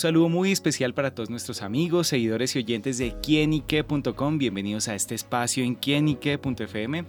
saludo muy especial para todos nuestros amigos, seguidores y oyentes de quienique.com. Bienvenidos a este espacio en quienique.fm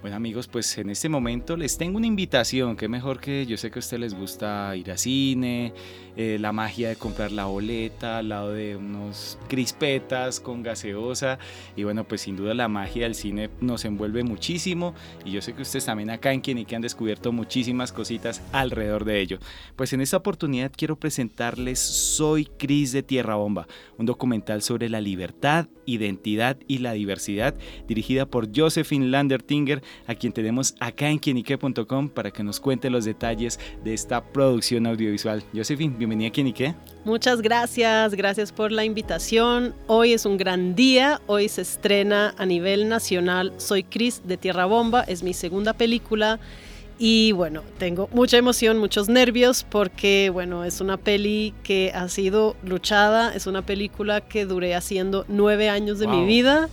bueno amigos, pues en este momento les tengo una invitación, que mejor que yo sé que a ustedes les gusta ir a cine, eh, la magia de comprar la boleta al lado de unos crispetas con gaseosa. Y bueno pues sin duda la magia del cine nos envuelve muchísimo. Y yo sé que ustedes también acá en Quienique han descubierto muchísimas cositas alrededor de ello. Pues en esta oportunidad quiero presentarles Soy Cris de Tierra Bomba, un documental sobre la libertad, identidad y la diversidad dirigida por Josephine Landertinger a quien tenemos acá en quienique.com para que nos cuente los detalles de esta producción audiovisual. Josephine, bienvenida a Quienique. Muchas gracias, gracias por la invitación. Hoy es un gran día, hoy se estrena a nivel nacional Soy Cris de Tierra Bomba, es mi segunda película. Y bueno, tengo mucha emoción, muchos nervios porque bueno, es una peli que ha sido luchada, es una película que duré haciendo nueve años de mi vida.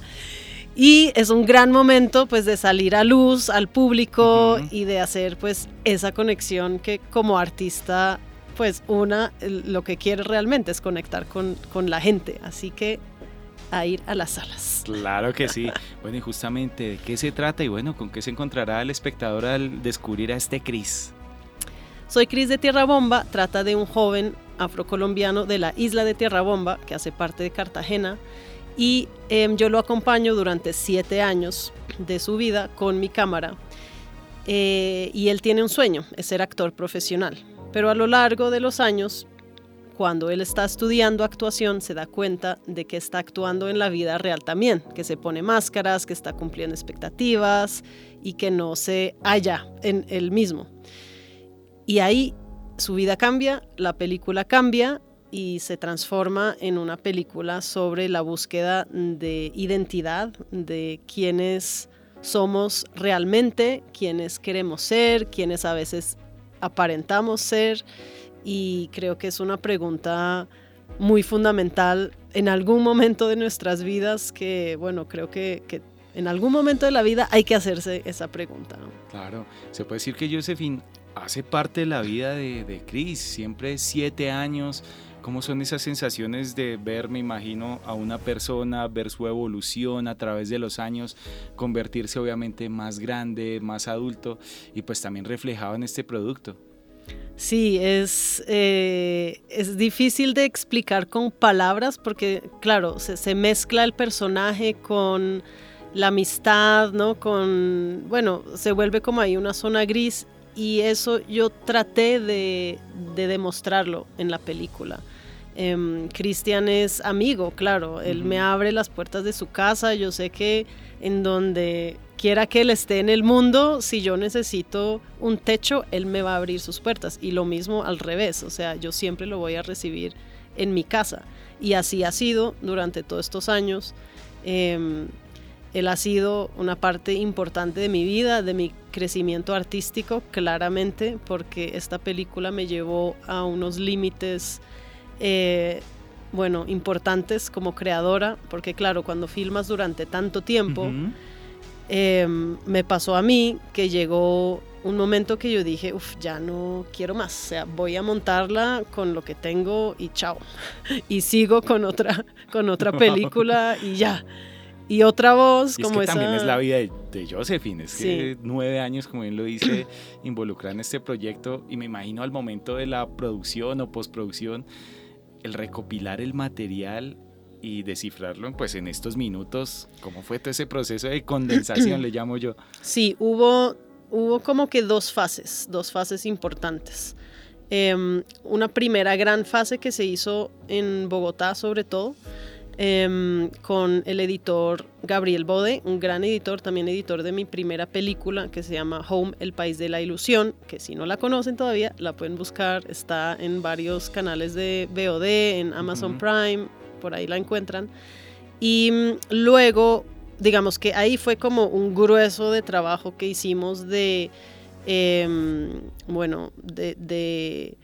Y es un gran momento pues de salir a luz, al público y de hacer pues esa conexión que como artista pues una lo que quiere realmente es conectar con, con la gente. Así que a ir a las salas. Claro que sí. Bueno, y justamente de qué se trata y bueno, con qué se encontrará el espectador al descubrir a este Cris. Soy Cris de Tierra Bomba, trata de un joven afrocolombiano de la isla de Tierra Bomba, que hace parte de Cartagena, y em, yo lo acompaño durante siete años de su vida con mi cámara. Eh, y él tiene un sueño, ser actor profesional. Pero a lo largo de los años, cuando él está estudiando actuación, se da cuenta de que está actuando en la vida real también, que se pone máscaras, que está cumpliendo expectativas y que no se halla en él mismo. Y ahí su vida cambia, la película cambia y se transforma en una película sobre la búsqueda de identidad, de quiénes somos realmente, quiénes queremos ser, quiénes a veces aparentamos ser. Y creo que es una pregunta muy fundamental en algún momento de nuestras vidas que, bueno, creo que, en algún momento de la vida hay que hacerse esa pregunta. Claro, se puede decir que Josephine hace parte de la vida de, de Chris, siempre siete años ¿Cómo son esas sensaciones de ver, me imagino, a una persona, ver su evolución a través de los años, convertirse obviamente más grande, más adulto y pues también reflejado en este producto? Sí, es, eh, es difícil de explicar con palabras porque, claro, se, se, mezcla el personaje con la amistad, ¿no? Con, bueno, se vuelve como ahí una zona gris y eso yo traté de, de demostrarlo en la película. Eh, Cristian es amigo, claro, él me abre las puertas de su casa, yo sé que en donde quiera que él esté en el mundo, si yo necesito un techo, él me va a abrir sus puertas. Y lo mismo al revés, o sea, yo siempre lo voy a recibir en mi casa. Y así ha sido durante todos estos años. Em, él ha sido una parte importante de mi vida, de mi crecimiento artístico, claramente, porque esta película me llevó a unos límites eh, bueno, importantes como creadora, porque claro, cuando filmas durante tanto tiempo, em, me pasó a mí que llegó un momento que yo dije, uff, ya no quiero más, o sea, voy a montarla con lo que tengo y chao. y sigo con otra, con otra película y ya. Y otra voz como es que También es la vida de, Josephine, es que nueve años, como bien lo dice, involucrada en este proyecto y me imagino al momento de la producción o postproducción el recopilar el material y descifrarlo pues en estos minutos, ¿cómo fue todo ese proceso de condensación, le llamo yo? Sí, hubo, hubo como que dos fases, dos fases importantes. Em, una primera gran fase que se hizo en Bogotá sobre todo, Em, con el editor Gabriel Bode, un gran editor, también editor de mi primera película que se llama Home, el país de la ilusión, que si no la conocen todavía, la pueden buscar, está en varios canales de VOD, en Amazon Prime, por ahí la encuentran. Y mm, luego, digamos que ahí fue como un grueso de trabajo que hicimos de, em, bueno, de, de,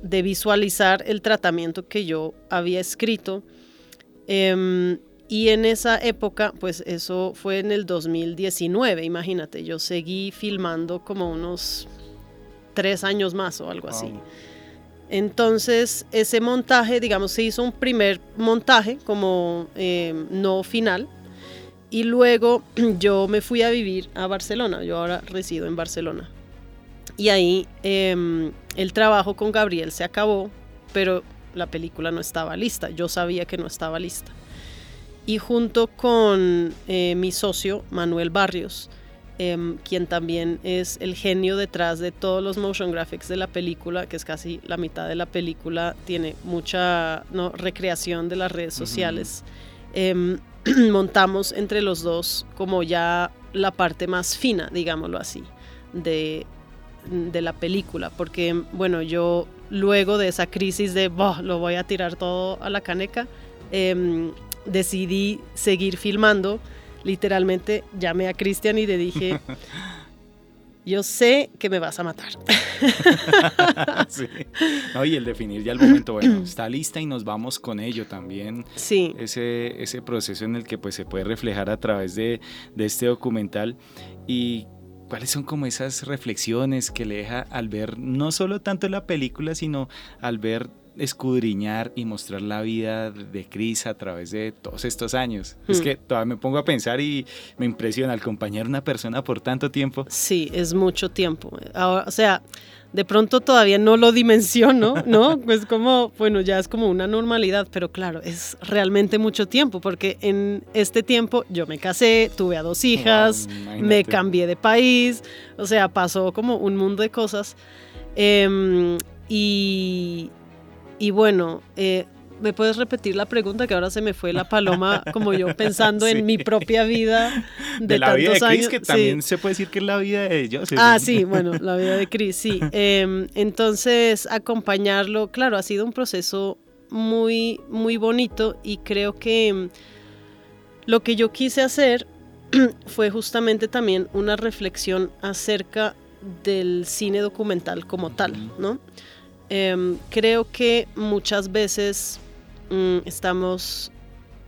de visualizar el tratamiento que yo había escrito Em, y en esa época, pues eso fue en el 2019, imagínate, yo seguí filmando como unos tres años más o algo así. Entonces, ese montaje, digamos, se hizo un primer montaje como eh, no final. Y luego yo me fui a vivir a Barcelona. Yo ahora resido en Barcelona. Y ahí em, el trabajo con Gabriel se acabó, pero la película no estaba lista. Yo sabía que no estaba lista. Y junto con eh, mi socio, Manuel Barrios, Em, quien también es el genio detrás de todos los motion graphics de la película, que es casi la mitad de la película, tiene mucha ¿no? recreación de las redes sociales. Em, montamos entre los dos como ya la parte más fina, digámoslo así, de, de la película, porque bueno, yo luego de esa crisis de lo voy a tirar todo a la caneca, em, decidí seguir filmando literalmente llamé a Cristian y le dije, yo sé que me vas a matar. sí. y el definir ya el momento, bueno, está lista y nos vamos con ello también. Sí. Ese, ese proceso en el que pues se puede reflejar a través de, de este documental y cuáles son como esas reflexiones que le deja al ver no solo tanto la película, sino al ver escudriñar y mostrar la vida de Cris a través de todos estos años. Es hmm. que todavía me pongo a pensar y me impresiona acompañar a una persona por tanto tiempo. Sí, es mucho tiempo. o sea, de pronto todavía no lo dimensiono, ¿no? Pues como, bueno, ya es como una normalidad, pero claro, es realmente mucho tiempo, porque en este tiempo yo me casé, tuve a dos hijas, me cambié de país, o sea, pasó como un mundo de cosas. Em, y y bueno, eh, ¿me puedes repetir la pregunta? Que ahora se me fue la paloma, como yo pensando en mi propia vida de, la vida de Chris, que también se puede decir que es la vida de ellos. Ah, sí, bueno, la vida de Chris, sí. Em, entonces, acompañarlo, claro, ha sido un proceso muy, muy bonito y creo que em, lo que yo quise hacer fue justamente también una reflexión acerca del cine documental como tal, ¿no? Em, creo que muchas veces mm, estamos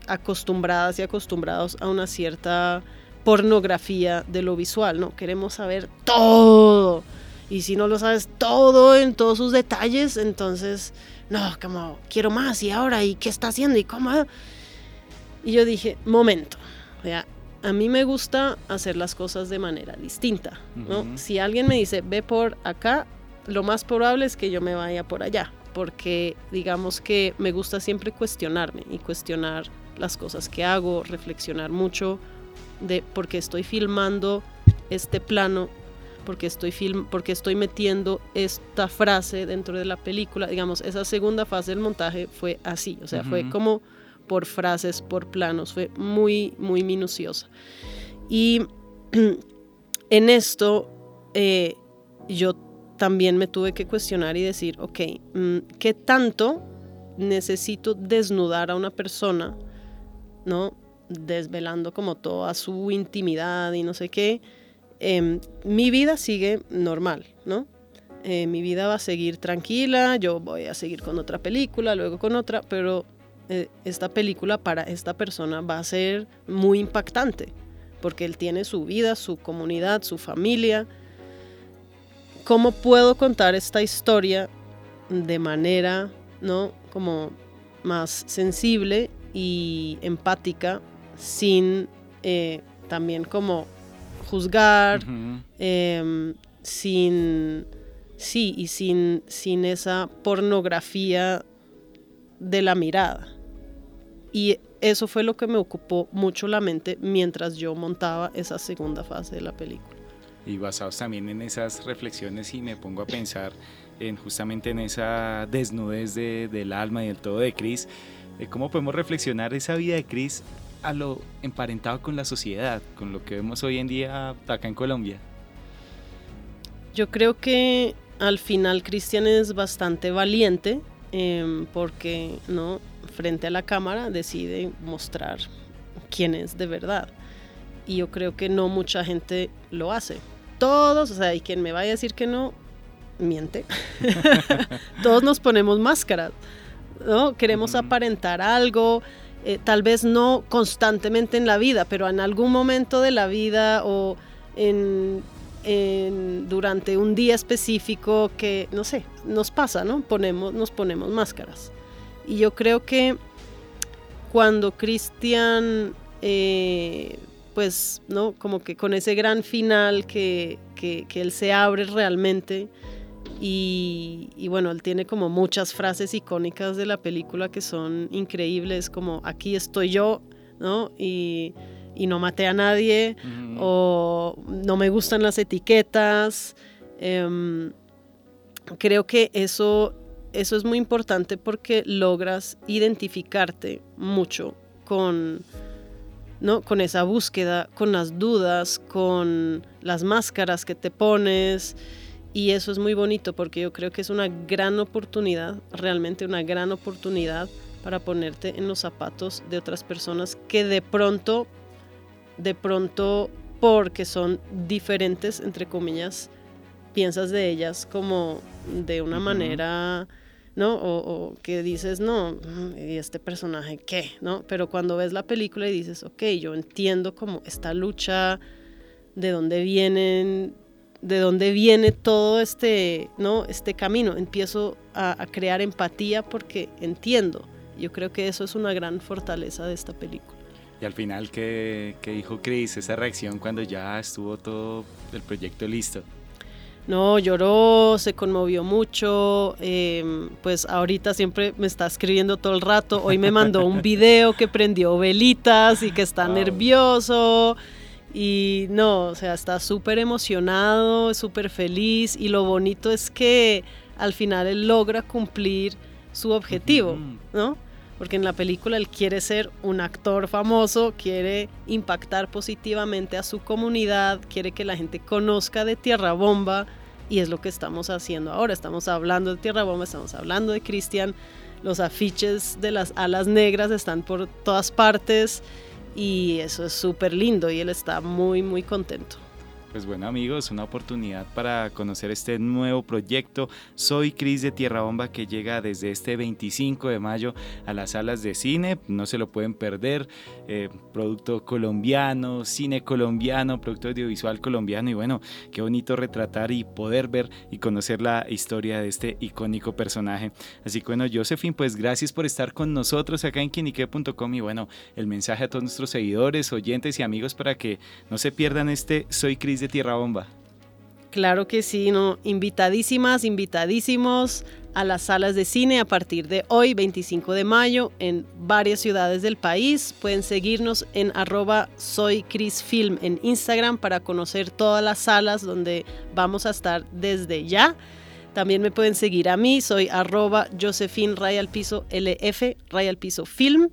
acostumbradas y acostumbrados a una cierta pornografía de lo visual, ¿no? Queremos saber todo. Y si no lo sabes todo en todos sus detalles, entonces, no, como, quiero más, y ahora, y qué está haciendo, y cómo. Y yo dije, momento, a mí me gusta hacer las cosas de manera distinta, ¿no? Si alguien me dice, ve por acá, lo más probable es que yo me vaya por allá, porque digamos que me gusta siempre cuestionarme y cuestionar las cosas que hago, reflexionar mucho de por qué estoy filmando este plano, porque estoy, film, estoy metiendo esta frase dentro de la película. Digamos, esa segunda fase del montaje fue así, o sea, fue como por frases, por planos, fue muy, muy minuciosa. Y en esto eh, yo también me tuve que cuestionar y decir, ok, mm, ¿qué tanto necesito desnudar a una persona, ¿no? Desvelando como toda su intimidad y no sé qué. Em, mi vida sigue normal, ¿no? Eh, mi vida va a seguir tranquila, yo voy a seguir con otra película, luego con otra, pero eh, esta película para esta persona va a ser muy impactante, porque él tiene su vida, su comunidad, su familia, ¿cómo puedo contar esta historia de manera, ¿no? Como más sensible y empática, sin eh, también como juzgar, em, sin, sí, y sin, sin esa pornografía de la mirada. Y eso fue lo que me ocupó mucho la mente mientras yo montaba esa segunda fase de la película y basados también en esas reflexiones y me pongo a pensar en justamente en esa desnudez de, del alma y del todo de Cris, eh, cómo podemos reflexionar esa vida de Cris a lo emparentado con la sociedad, con lo que vemos hoy en día acá en Colombia. Yo creo que al final Cristian es bastante valiente em, porque no frente a la cámara decide mostrar quién es de verdad. Y yo creo que no mucha gente lo hace todos, o sea, y quien me vaya a decir que no, miente. todos nos ponemos máscaras, ¿no? Queremos aparentar algo, eh, tal vez no constantemente en la vida, pero en algún momento de la vida o en durante un día específico que, no sé, nos pasa, ¿no? Ponemos, nos ponemos máscaras. Y yo creo que cuando Cristian, eh, pues, ¿no? Como que con ese gran final que, que, él se abre realmente. Y, y, bueno, él tiene como muchas frases icónicas de la película que son increíbles, como aquí estoy yo, ¿no? Y y no maté a nadie o no me gustan las etiquetas. Em, creo que eso, eso es muy importante porque logras identificarte mucho con, ¿no? con esa búsqueda, con las dudas, con las máscaras que te pones. Y eso es muy bonito porque yo creo que es una gran oportunidad, realmente una gran oportunidad para ponerte en los zapatos de otras personas que de pronto de pronto porque son diferentes, entre comillas, piensas de ellas como de una manera, ¿no? O, que dices, no, ¿y este personaje qué? ¿No? Pero cuando ves la película y dices, ok, yo entiendo como esta lucha, de dónde vienen, de dónde viene todo este, ¿no? Este camino. Empiezo a, a crear empatía porque entiendo. Yo creo que eso es una gran fortaleza de esta película. Y al final, ¿qué, dijo Chris? Esa reacción cuando ya estuvo todo el proyecto listo. No, lloró, se conmovió mucho, em, pues ahorita siempre me está escribiendo todo el rato, hoy me mandó un video que prendió velitas y que está nervioso. Y no, o sea, está súper emocionado, súper feliz. Y lo bonito es que al final él logra cumplir su objetivo, ¿no? Porque en la película él quiere ser un actor famoso, quiere impactar positivamente a su comunidad, quiere que la gente conozca de Tierra Bomba y es lo que estamos haciendo ahora. Estamos hablando de Tierra Bomba, estamos hablando de Cristian, los afiches de las alas negras están por todas partes y eso es súper lindo y él está muy muy contento. Pues bueno amigos, una oportunidad para conocer este nuevo proyecto. Soy Cris de Tierra Bomba que llega desde este 25 de mayo a las salas de cine. No se lo pueden perder. Eh, producto colombiano, cine colombiano, producto audiovisual colombiano. Y bueno, qué bonito retratar y poder ver y conocer la historia de este icónico personaje. Así que bueno, Josephine, pues gracias por estar con nosotros acá en quinique.com y bueno, el mensaje a todos nuestros seguidores, oyentes y amigos para que no se pierdan este Soy Cris Tierra Bomba. Claro que sí, ¿no? invitadísimas, invitadísimos a las salas de cine a partir de hoy, 25 de mayo, en varias ciudades del país. Pueden seguirnos en arroba en Instagram para conocer todas las salas donde vamos a estar desde ya. También me pueden seguir a mí, soy arroba Josephine Rayal Piso Piso Film.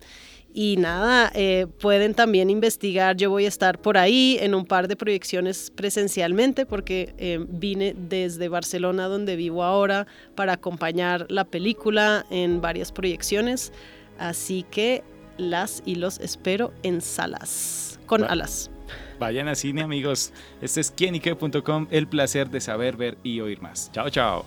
Y nada, eh, pueden también investigar, yo voy a estar por ahí en un par de proyecciones presencialmente porque eh, vine desde Barcelona donde vivo ahora para acompañar la película en varias proyecciones. Así que las y los espero en salas, con alas. Vayan a cine amigos, este es quienique.com, el placer de saber, ver y oír más. Chao, chao.